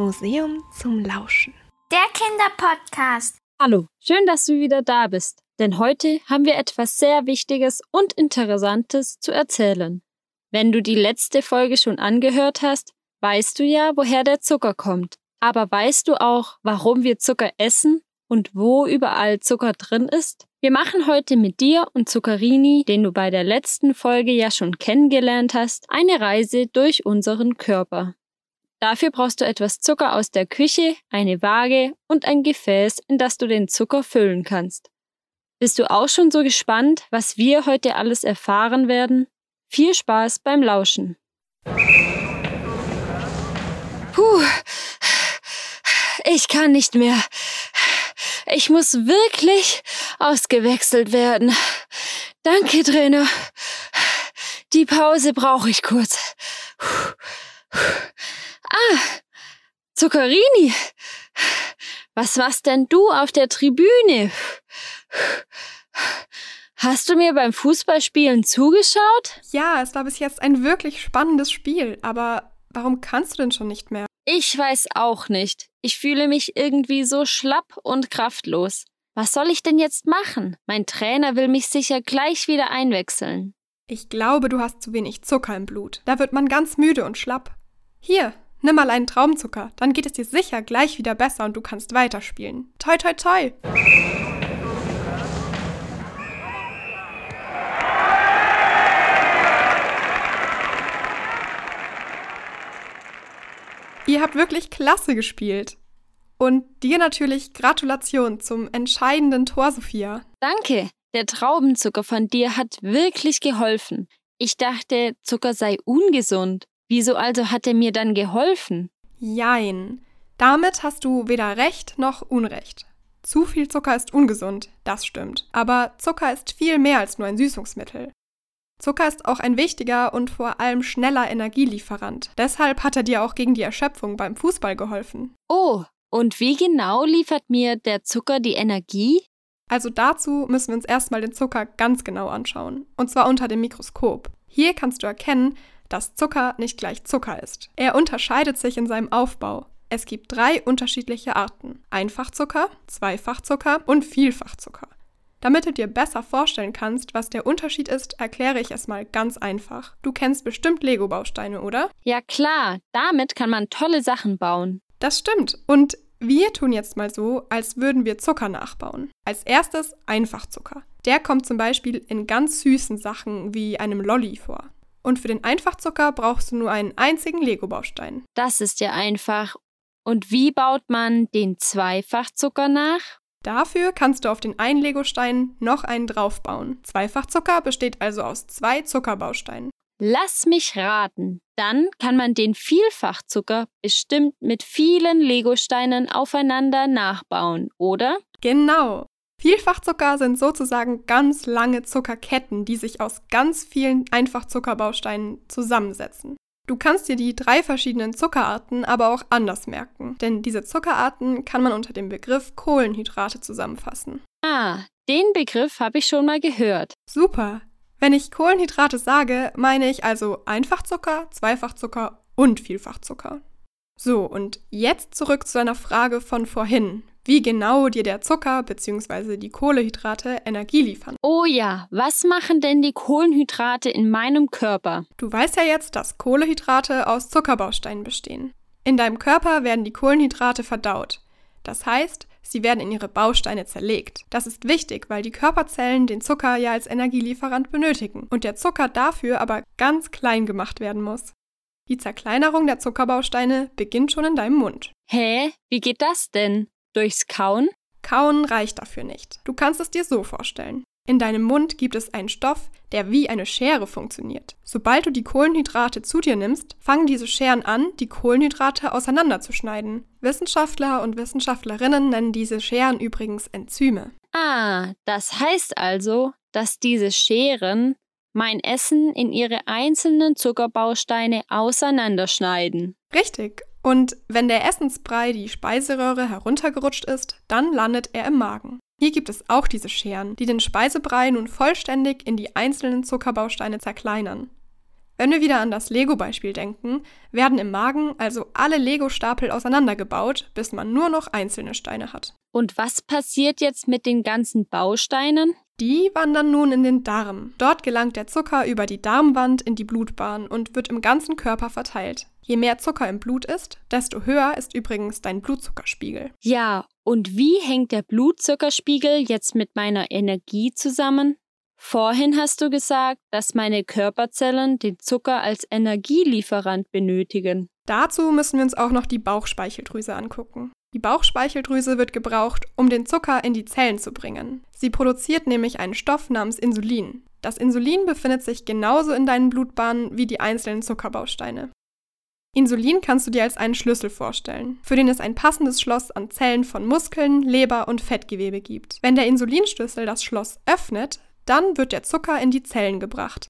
Museum zum Lauschen. Der Kinderpodcast. Hallo, schön, dass du wieder da bist, denn heute haben wir etwas sehr Wichtiges und Interessantes zu erzählen. Wenn du die letzte Folge schon angehört hast, weißt du ja, woher der Zucker kommt. Aber weißt du auch, warum wir Zucker essen und wo überall Zucker drin ist? Wir machen heute mit dir und Zuccarini, den du bei der letzten Folge ja schon kennengelernt hast, eine Reise durch unseren Körper. Dafür brauchst du etwas Zucker aus der Küche, eine Waage und ein Gefäß, in das du den Zucker füllen kannst. Bist du auch schon so gespannt, was wir heute alles erfahren werden? Viel Spaß beim Lauschen. Puh, ich kann nicht mehr. Ich muss wirklich ausgewechselt werden. Danke, Trainer. Die Pause brauche ich kurz. Ah, Zuccarini. Was machst denn du auf der Tribüne? Hast du mir beim Fußballspielen zugeschaut? Ja, es war bis jetzt ein wirklich spannendes Spiel, aber warum kannst du denn schon nicht mehr? Ich weiß auch nicht. Ich fühle mich irgendwie so schlapp und kraftlos. Was soll ich denn jetzt machen? Mein Trainer will mich sicher gleich wieder einwechseln. Ich glaube, du hast zu wenig Zucker im Blut. Da wird man ganz müde und schlapp. Hier, nimm mal einen Traumzucker, dann geht es dir sicher gleich wieder besser und du kannst weiterspielen. Toi, toi, toi! Ihr habt wirklich klasse gespielt. Und dir natürlich Gratulation zum entscheidenden Tor, Sophia. Danke. Der Traubenzucker von dir hat wirklich geholfen. Ich dachte, Zucker sei ungesund. Wieso also hat er mir dann geholfen? Jein. Damit hast du weder Recht noch Unrecht. Zu viel Zucker ist ungesund, das stimmt. Aber Zucker ist viel mehr als nur ein Süßungsmittel. Zucker ist auch ein wichtiger und vor allem schneller Energielieferant. Deshalb hat er dir auch gegen die Erschöpfung beim Fußball geholfen. Oh, und wie genau liefert mir der Zucker die Energie? Also dazu müssen wir uns erstmal den Zucker ganz genau anschauen. Und zwar unter dem Mikroskop. Hier kannst du erkennen, dass Zucker nicht gleich Zucker ist. Er unterscheidet sich in seinem Aufbau. Es gibt drei unterschiedliche Arten. Einfachzucker, Zweifachzucker und Vielfachzucker. Damit du dir besser vorstellen kannst, was der Unterschied ist, erkläre ich es mal ganz einfach. Du kennst bestimmt Lego-Bausteine, oder? Ja klar, damit kann man tolle Sachen bauen. Das stimmt. Und wir tun jetzt mal so, als würden wir Zucker nachbauen. Als erstes Einfachzucker. Der kommt zum Beispiel in ganz süßen Sachen wie einem Lolli vor. Und für den Einfachzucker brauchst du nur einen einzigen Lego-Baustein. Das ist ja einfach. Und wie baut man den Zweifachzucker nach? Dafür kannst du auf den einen Legostein noch einen draufbauen. Zweifachzucker besteht also aus zwei Zuckerbausteinen. Lass mich raten. Dann kann man den Vielfachzucker bestimmt mit vielen Legosteinen aufeinander nachbauen, oder? Genau. Vielfachzucker sind sozusagen ganz lange Zuckerketten, die sich aus ganz vielen Einfachzuckerbausteinen zusammensetzen. Du kannst dir die drei verschiedenen Zuckerarten aber auch anders merken, denn diese Zuckerarten kann man unter dem Begriff Kohlenhydrate zusammenfassen. Ah, den Begriff habe ich schon mal gehört. Super. Wenn ich Kohlenhydrate sage, meine ich also Einfachzucker, Zweifachzucker und Vielfachzucker. So, und jetzt zurück zu deiner Frage von vorhin wie genau dir der Zucker bzw. die Kohlehydrate Energie liefern. Oh ja, was machen denn die Kohlenhydrate in meinem Körper? Du weißt ja jetzt, dass Kohlehydrate aus Zuckerbausteinen bestehen. In deinem Körper werden die Kohlenhydrate verdaut. Das heißt, sie werden in ihre Bausteine zerlegt. Das ist wichtig, weil die Körperzellen den Zucker ja als Energielieferant benötigen und der Zucker dafür aber ganz klein gemacht werden muss. Die Zerkleinerung der Zuckerbausteine beginnt schon in deinem Mund. Hä? Wie geht das denn? Durchs Kauen? Kauen reicht dafür nicht. Du kannst es dir so vorstellen. In deinem Mund gibt es einen Stoff, der wie eine Schere funktioniert. Sobald du die Kohlenhydrate zu dir nimmst, fangen diese Scheren an, die Kohlenhydrate auseinanderzuschneiden. Wissenschaftler und Wissenschaftlerinnen nennen diese Scheren übrigens Enzyme. Ah, das heißt also, dass diese Scheren mein Essen in ihre einzelnen Zuckerbausteine auseinanderschneiden. Richtig. Und wenn der Essensbrei die Speiseröhre heruntergerutscht ist, dann landet er im Magen. Hier gibt es auch diese Scheren, die den Speisebrei nun vollständig in die einzelnen Zuckerbausteine zerkleinern. Wenn wir wieder an das Lego-Beispiel denken, werden im Magen also alle Lego-Stapel auseinandergebaut, bis man nur noch einzelne Steine hat. Und was passiert jetzt mit den ganzen Bausteinen? Die wandern nun in den Darm. Dort gelangt der Zucker über die Darmwand in die Blutbahn und wird im ganzen Körper verteilt. Je mehr Zucker im Blut ist, desto höher ist übrigens dein Blutzuckerspiegel. Ja, und wie hängt der Blutzuckerspiegel jetzt mit meiner Energie zusammen? Vorhin hast du gesagt, dass meine Körperzellen den Zucker als Energielieferant benötigen. Dazu müssen wir uns auch noch die Bauchspeicheldrüse angucken. Die Bauchspeicheldrüse wird gebraucht, um den Zucker in die Zellen zu bringen. Sie produziert nämlich einen Stoff namens Insulin. Das Insulin befindet sich genauso in deinen Blutbahnen wie die einzelnen Zuckerbausteine. Insulin kannst du dir als einen Schlüssel vorstellen, für den es ein passendes Schloss an Zellen von Muskeln, Leber und Fettgewebe gibt. Wenn der Insulinschlüssel das Schloss öffnet, dann wird der Zucker in die Zellen gebracht.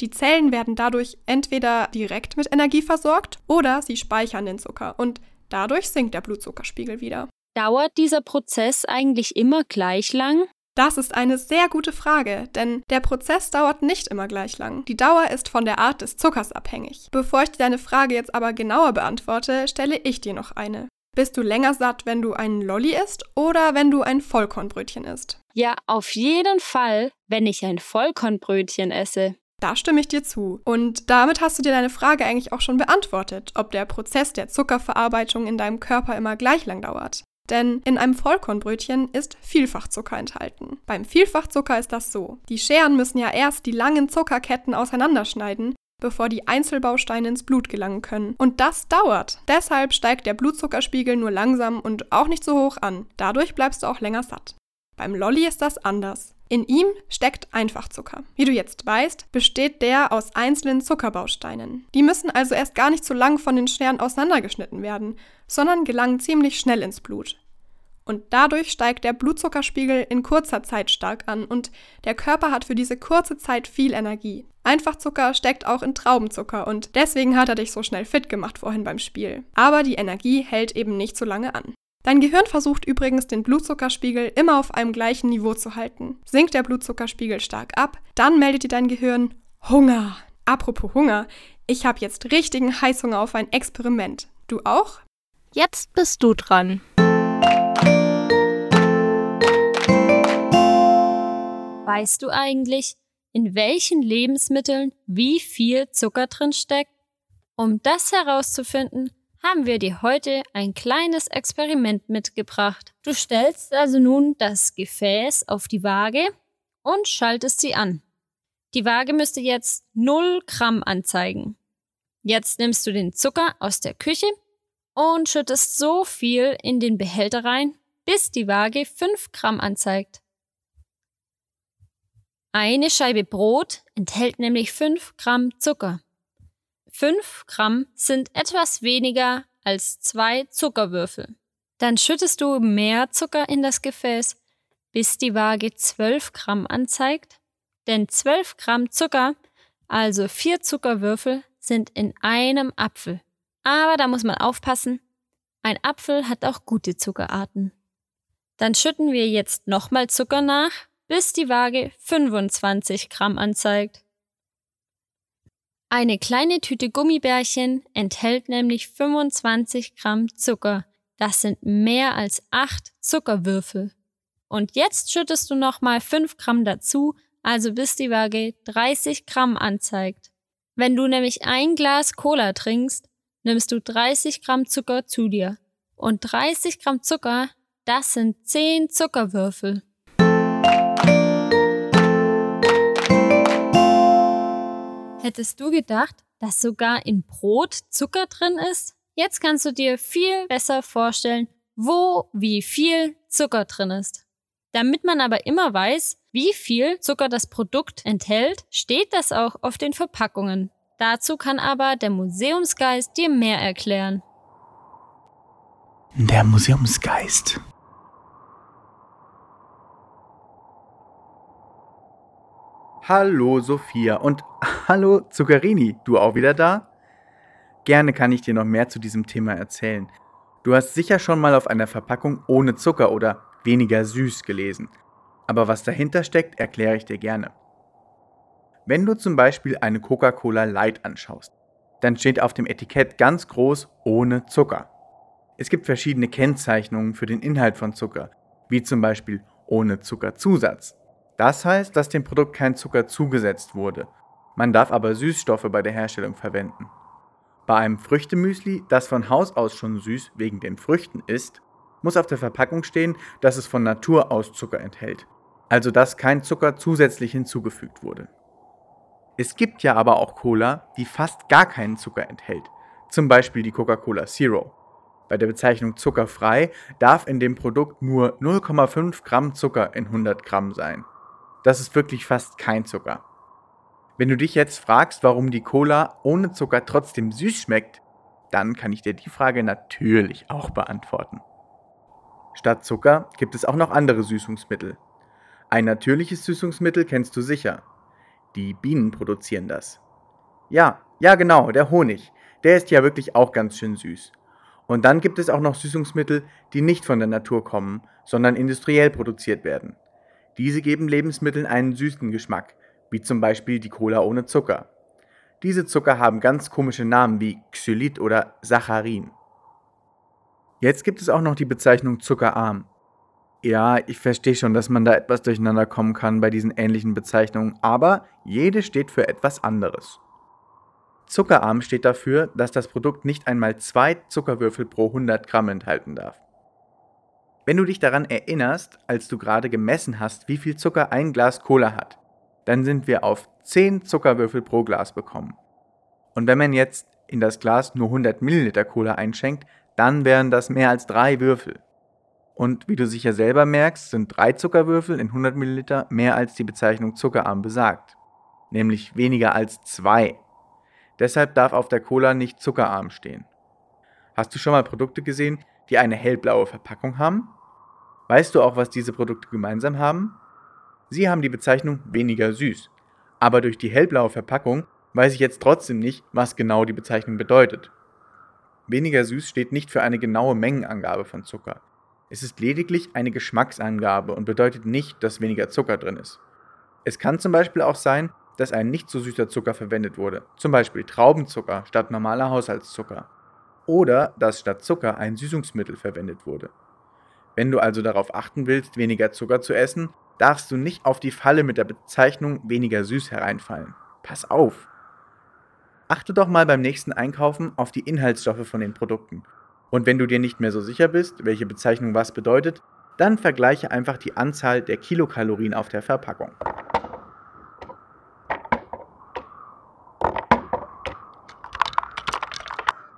Die Zellen werden dadurch entweder direkt mit Energie versorgt oder sie speichern den Zucker und dadurch sinkt der Blutzuckerspiegel wieder. Dauert dieser Prozess eigentlich immer gleich lang? Das ist eine sehr gute Frage, denn der Prozess dauert nicht immer gleich lang. Die Dauer ist von der Art des Zuckers abhängig. Bevor ich dir deine Frage jetzt aber genauer beantworte, stelle ich dir noch eine. Bist du länger satt, wenn du einen Lolli isst oder wenn du ein Vollkornbrötchen isst? Ja, auf jeden Fall, wenn ich ein Vollkornbrötchen esse. Da stimme ich dir zu. Und damit hast du dir deine Frage eigentlich auch schon beantwortet, ob der Prozess der Zuckerverarbeitung in deinem Körper immer gleich lang dauert. Denn in einem Vollkornbrötchen ist Vielfachzucker enthalten. Beim Vielfachzucker ist das so. Die Scheren müssen ja erst die langen Zuckerketten auseinanderschneiden, bevor die Einzelbausteine ins Blut gelangen können. Und das dauert. Deshalb steigt der Blutzuckerspiegel nur langsam und auch nicht so hoch an. Dadurch bleibst du auch länger satt. Beim Lolli ist das anders. In ihm steckt Einfachzucker. Wie du jetzt weißt, besteht der aus einzelnen Zuckerbausteinen. Die müssen also erst gar nicht so lang von den Scheren auseinandergeschnitten werden, sondern gelangen ziemlich schnell ins Blut. Und dadurch steigt der Blutzuckerspiegel in kurzer Zeit stark an und der Körper hat für diese kurze Zeit viel Energie. Einfachzucker steckt auch in Traubenzucker und deswegen hat er dich so schnell fit gemacht vorhin beim Spiel. Aber die Energie hält eben nicht so lange an. Dein Gehirn versucht übrigens, den Blutzuckerspiegel immer auf einem gleichen Niveau zu halten. Sinkt der Blutzuckerspiegel stark ab, dann meldet dir dein Gehirn Hunger. Apropos Hunger, ich habe jetzt richtigen Heißhunger auf ein Experiment. Du auch? Jetzt bist du dran. Weißt du eigentlich, in welchen Lebensmitteln wie viel Zucker drin steckt? Um das herauszufinden, haben wir dir heute ein kleines Experiment mitgebracht. Du stellst also nun das Gefäß auf die Waage und schaltest sie an. Die Waage müsste jetzt 0 Gramm anzeigen. Jetzt nimmst du den Zucker aus der Küche und schüttest so viel in den Behälter rein, bis die Waage 5 Gramm anzeigt. Eine Scheibe Brot enthält nämlich 5 Gramm Zucker. 5 Gramm sind etwas weniger als zwei Zuckerwürfel. Dann schüttest du mehr Zucker in das Gefäß, bis die Waage 12 Gramm anzeigt. Denn 12 Gramm Zucker, also vier Zuckerwürfel, sind in einem Apfel. Aber da muss man aufpassen, ein Apfel hat auch gute Zuckerarten. Dann schütten wir jetzt nochmal Zucker nach, bis die Waage 25 Gramm anzeigt. Eine kleine Tüte Gummibärchen enthält nämlich 25 Gramm Zucker. Das sind mehr als 8 Zuckerwürfel. Und jetzt schüttest du nochmal 5 Gramm dazu, also bis die Waage 30 Gramm anzeigt. Wenn du nämlich ein Glas Cola trinkst, nimmst du 30 Gramm Zucker zu dir. Und 30 Gramm Zucker, das sind 10 Zuckerwürfel. Hättest du gedacht, dass sogar in Brot Zucker drin ist? Jetzt kannst du dir viel besser vorstellen, wo wie viel Zucker drin ist. Damit man aber immer weiß, wie viel Zucker das Produkt enthält, steht das auch auf den Verpackungen. Dazu kann aber der Museumsgeist dir mehr erklären. Der Museumsgeist. Hallo Sophia und hallo Zuccherini, du auch wieder da? Gerne kann ich dir noch mehr zu diesem Thema erzählen. Du hast sicher schon mal auf einer Verpackung ohne Zucker oder weniger süß gelesen. Aber was dahinter steckt, erkläre ich dir gerne. Wenn du zum Beispiel eine Coca-Cola Light anschaust, dann steht auf dem Etikett ganz groß ohne Zucker. Es gibt verschiedene Kennzeichnungen für den Inhalt von Zucker, wie zum Beispiel ohne Zuckerzusatz. Das heißt, dass dem Produkt kein Zucker zugesetzt wurde. Man darf aber Süßstoffe bei der Herstellung verwenden. Bei einem Früchtemüsli, das von Haus aus schon süß wegen den Früchten ist, muss auf der Verpackung stehen, dass es von Natur aus Zucker enthält, also dass kein Zucker zusätzlich hinzugefügt wurde. Es gibt ja aber auch Cola, die fast gar keinen Zucker enthält, zum Beispiel die Coca-Cola Zero. Bei der Bezeichnung zuckerfrei darf in dem Produkt nur 0,5 Gramm Zucker in 100 Gramm sein. Das ist wirklich fast kein Zucker. Wenn du dich jetzt fragst, warum die Cola ohne Zucker trotzdem süß schmeckt, dann kann ich dir die Frage natürlich auch beantworten. Statt Zucker gibt es auch noch andere Süßungsmittel. Ein natürliches Süßungsmittel kennst du sicher. Die Bienen produzieren das. Ja, ja genau, der Honig. Der ist ja wirklich auch ganz schön süß. Und dann gibt es auch noch Süßungsmittel, die nicht von der Natur kommen, sondern industriell produziert werden. Diese geben Lebensmitteln einen süßen Geschmack, wie zum Beispiel die Cola ohne Zucker. Diese Zucker haben ganz komische Namen wie Xylit oder Saccharin. Jetzt gibt es auch noch die Bezeichnung zuckerarm. Ja, ich verstehe schon, dass man da etwas durcheinander kommen kann bei diesen ähnlichen Bezeichnungen, aber jede steht für etwas anderes. Zuckerarm steht dafür, dass das Produkt nicht einmal zwei Zuckerwürfel pro 100 Gramm enthalten darf. Wenn du dich daran erinnerst, als du gerade gemessen hast, wie viel Zucker ein Glas Cola hat, dann sind wir auf 10 Zuckerwürfel pro Glas bekommen. Und wenn man jetzt in das Glas nur 100 Milliliter Cola einschenkt, dann wären das mehr als drei Würfel. Und wie du sicher selber merkst, sind drei Zuckerwürfel in 100 Milliliter mehr als die Bezeichnung zuckerarm besagt, nämlich weniger als zwei. Deshalb darf auf der Cola nicht zuckerarm stehen. Hast du schon mal Produkte gesehen, die eine hellblaue Verpackung haben? Weißt du auch, was diese Produkte gemeinsam haben? Sie haben die Bezeichnung weniger süß. Aber durch die hellblaue Verpackung weiß ich jetzt trotzdem nicht, was genau die Bezeichnung bedeutet. Weniger süß steht nicht für eine genaue Mengenangabe von Zucker. Es ist lediglich eine Geschmacksangabe und bedeutet nicht, dass weniger Zucker drin ist. Es kann zum Beispiel auch sein, dass ein nicht so süßer Zucker verwendet wurde, zum Beispiel Traubenzucker statt normaler Haushaltszucker. Oder dass statt Zucker ein Süßungsmittel verwendet wurde. Wenn du also darauf achten willst, weniger Zucker zu essen, darfst du nicht auf die Falle mit der Bezeichnung weniger süß hereinfallen. Pass auf! Achte doch mal beim nächsten Einkaufen auf die Inhaltsstoffe von den Produkten. Und wenn du dir nicht mehr so sicher bist, welche Bezeichnung was bedeutet, dann vergleiche einfach die Anzahl der Kilokalorien auf der Verpackung.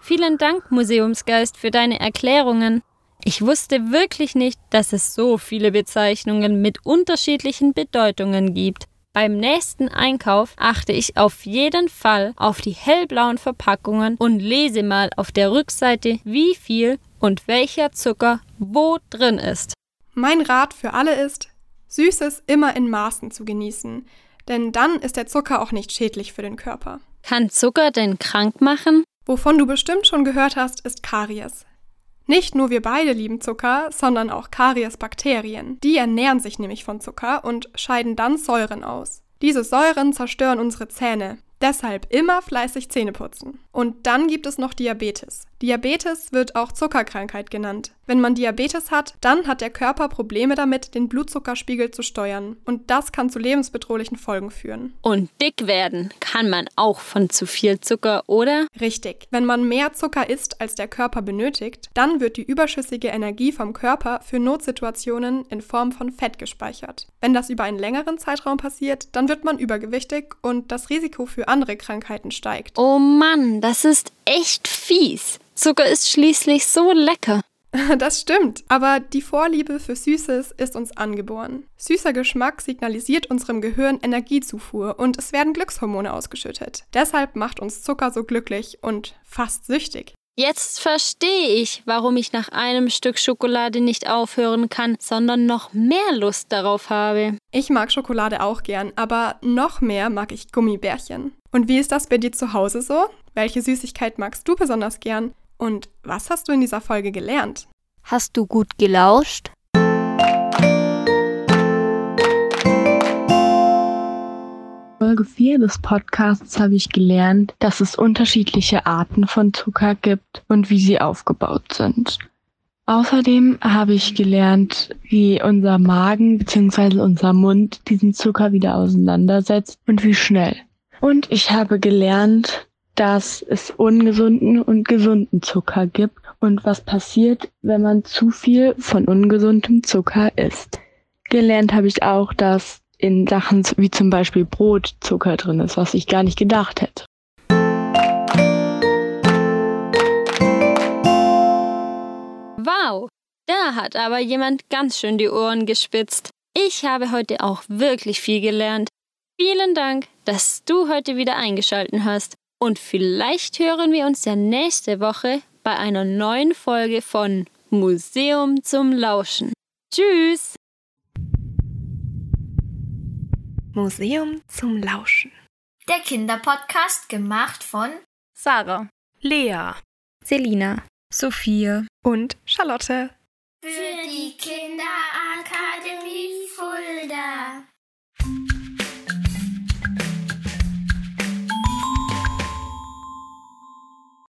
Vielen Dank, Museumsgeist, für deine Erklärungen. Ich wusste wirklich nicht, dass es so viele Bezeichnungen mit unterschiedlichen Bedeutungen gibt. Beim nächsten Einkauf achte ich auf jeden Fall auf die hellblauen Verpackungen und lese mal auf der Rückseite, wie viel und welcher Zucker wo drin ist. Mein Rat für alle ist, Süßes immer in Maßen zu genießen, denn dann ist der Zucker auch nicht schädlich für den Körper. Kann Zucker denn krank machen? Wovon du bestimmt schon gehört hast, ist Karies. Nicht nur wir beide lieben Zucker, sondern auch Kariesbakterien. Die ernähren sich nämlich von Zucker und scheiden dann Säuren aus. Diese Säuren zerstören unsere Zähne, Deshalb immer fleißig Zähne putzen. Und dann gibt es noch Diabetes. Diabetes wird auch Zuckerkrankheit genannt. Wenn man Diabetes hat, dann hat der Körper Probleme damit, den Blutzuckerspiegel zu steuern. Und das kann zu lebensbedrohlichen Folgen führen. Und dick werden kann man auch von zu viel Zucker, oder? Richtig. Wenn man mehr Zucker isst, als der Körper benötigt, dann wird die überschüssige Energie vom Körper für Notsituationen in Form von Fett gespeichert. Wenn das über einen längeren Zeitraum passiert, dann wird man übergewichtig und das Risiko für andere Krankheiten steigt. Oh Mann, das ist echt fies. Zucker ist schließlich so lecker. Das stimmt, aber die Vorliebe für Süßes ist uns angeboren. Süßer Geschmack signalisiert unserem Gehirn Energiezufuhr und es werden Glückshormone ausgeschüttet. Deshalb macht uns Zucker so glücklich und fast süchtig. Jetzt verstehe ich, warum ich nach einem Stück Schokolade nicht aufhören kann, sondern noch mehr Lust darauf habe. Ich mag Schokolade auch gern, aber noch mehr mag ich Gummibärchen. Und wie ist das bei dir zu Hause so? Welche Süßigkeit magst du besonders gern? Und was hast du in dieser Folge gelernt? Hast du gut gelauscht? Folge 4 des Podcasts habe ich gelernt, dass es unterschiedliche Arten von Zucker gibt und wie sie aufgebaut sind. Außerdem habe ich gelernt, wie unser Magen bzw. unser Mund diesen Zucker wieder auseinandersetzt und wie schnell. Und ich habe gelernt, dass es ungesunden und gesunden Zucker gibt und was passiert, wenn man zu viel von ungesundem Zucker isst. Gelernt habe ich auch, dass in Sachen wie zum Beispiel Brot Zucker drin ist, was ich gar nicht gedacht hätte. Wow, da hat aber jemand ganz schön die Ohren gespitzt. Ich habe heute auch wirklich viel gelernt. Vielen Dank, dass du heute wieder eingeschalten hast. Und vielleicht hören wir uns ja nächste Woche bei einer neuen Folge von Museum zum Lauschen. Tschüss! Museum zum Lauschen. Der Kinderpodcast gemacht von Sarah, Lea, Selina, Sophia und Charlotte. Für die Kinder